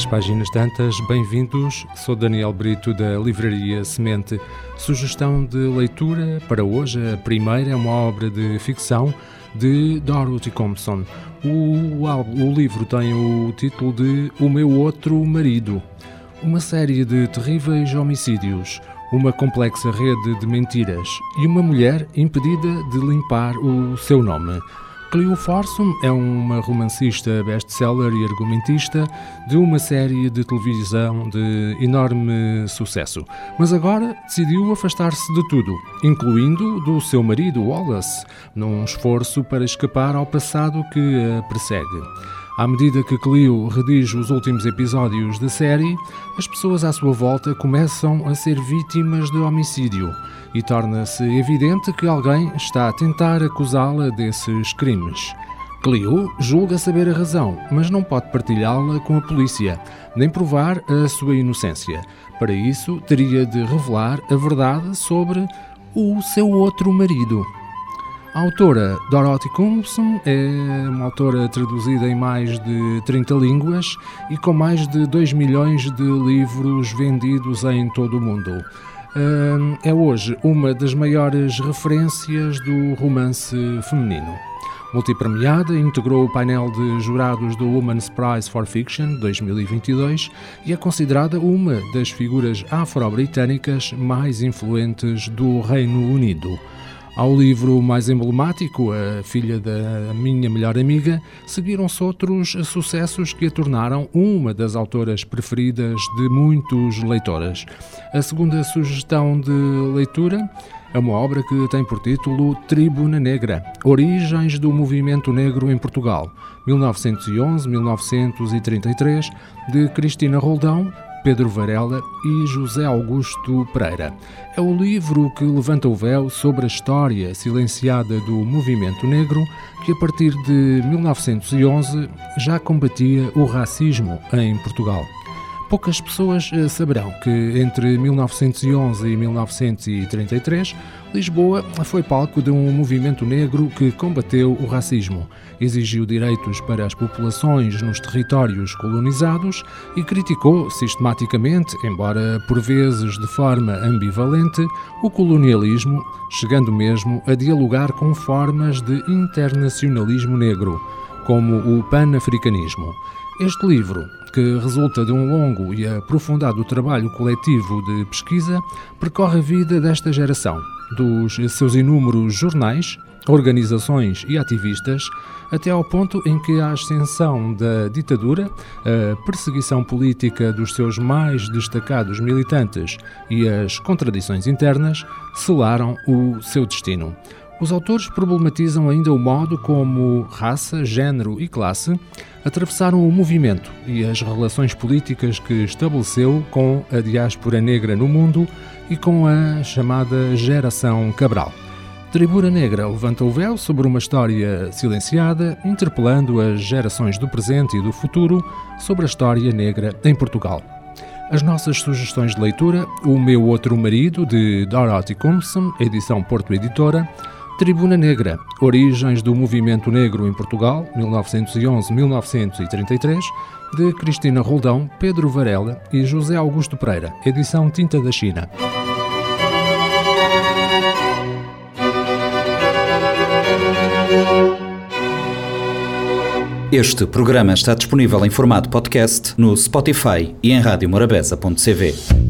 às páginas tantas, bem-vindos. Sou Daniel Brito da Livraria Semente. Sugestão de leitura para hoje: a primeira é uma obra de ficção de Dorothy Compson. O, o livro tem o título de O Meu Outro Marido. Uma série de terríveis homicídios, uma complexa rede de mentiras e uma mulher impedida de limpar o seu nome. Cleo Forsum é uma romancista best-seller e argumentista de uma série de televisão de enorme sucesso, mas agora decidiu afastar-se de tudo, incluindo do seu marido Wallace, num esforço para escapar ao passado que a persegue. À medida que Cleo redige os últimos episódios da série, as pessoas à sua volta começam a ser vítimas de homicídio e torna-se evidente que alguém está a tentar acusá-la desses crimes. Cleo julga saber a razão, mas não pode partilhá-la com a polícia, nem provar a sua inocência. Para isso, teria de revelar a verdade sobre o seu outro marido. A autora Dorothy Cumbson é uma autora traduzida em mais de 30 línguas e com mais de 2 milhões de livros vendidos em todo o mundo. É hoje uma das maiores referências do romance feminino. Multipremiada, integrou o painel de jurados do Women's Prize for Fiction 2022 e é considerada uma das figuras afro-britânicas mais influentes do Reino Unido. Ao livro mais emblemático, A Filha da Minha Melhor Amiga, seguiram-se outros sucessos que a tornaram uma das autoras preferidas de muitos leitores. A segunda sugestão de leitura é uma obra que tem por título Tribuna Negra Origens do Movimento Negro em Portugal, 1911-1933, de Cristina Roldão, Pedro Varela e José Augusto Pereira. É o livro que levanta o véu sobre a história silenciada do movimento negro que, a partir de 1911, já combatia o racismo em Portugal. Poucas pessoas eh, saberão que entre 1911 e 1933 Lisboa foi palco de um movimento negro que combateu o racismo, exigiu direitos para as populações nos territórios colonizados e criticou sistematicamente, embora por vezes de forma ambivalente, o colonialismo, chegando mesmo a dialogar com formas de internacionalismo negro, como o panafricanismo. Este livro, que resulta de um longo e aprofundado trabalho coletivo de pesquisa, percorre a vida desta geração, dos seus inúmeros jornais, organizações e ativistas, até ao ponto em que a ascensão da ditadura, a perseguição política dos seus mais destacados militantes e as contradições internas selaram o seu destino. Os autores problematizam ainda o modo como raça, género e classe atravessaram o movimento e as relações políticas que estabeleceu com a diáspora negra no mundo e com a chamada Geração Cabral. Tribuna Negra levanta o véu sobre uma história silenciada, interpelando as gerações do presente e do futuro sobre a história negra em Portugal. As nossas sugestões de leitura: O Meu Outro Marido, de Dorothy Compson, edição Porto Editora, Tribuna Negra, Origens do Movimento Negro em Portugal, 1911-1933, de Cristina Roldão, Pedro Varela e José Augusto Pereira, edição Tinta da China. Este programa está disponível em formato podcast no Spotify e em radiomorabeza.cv.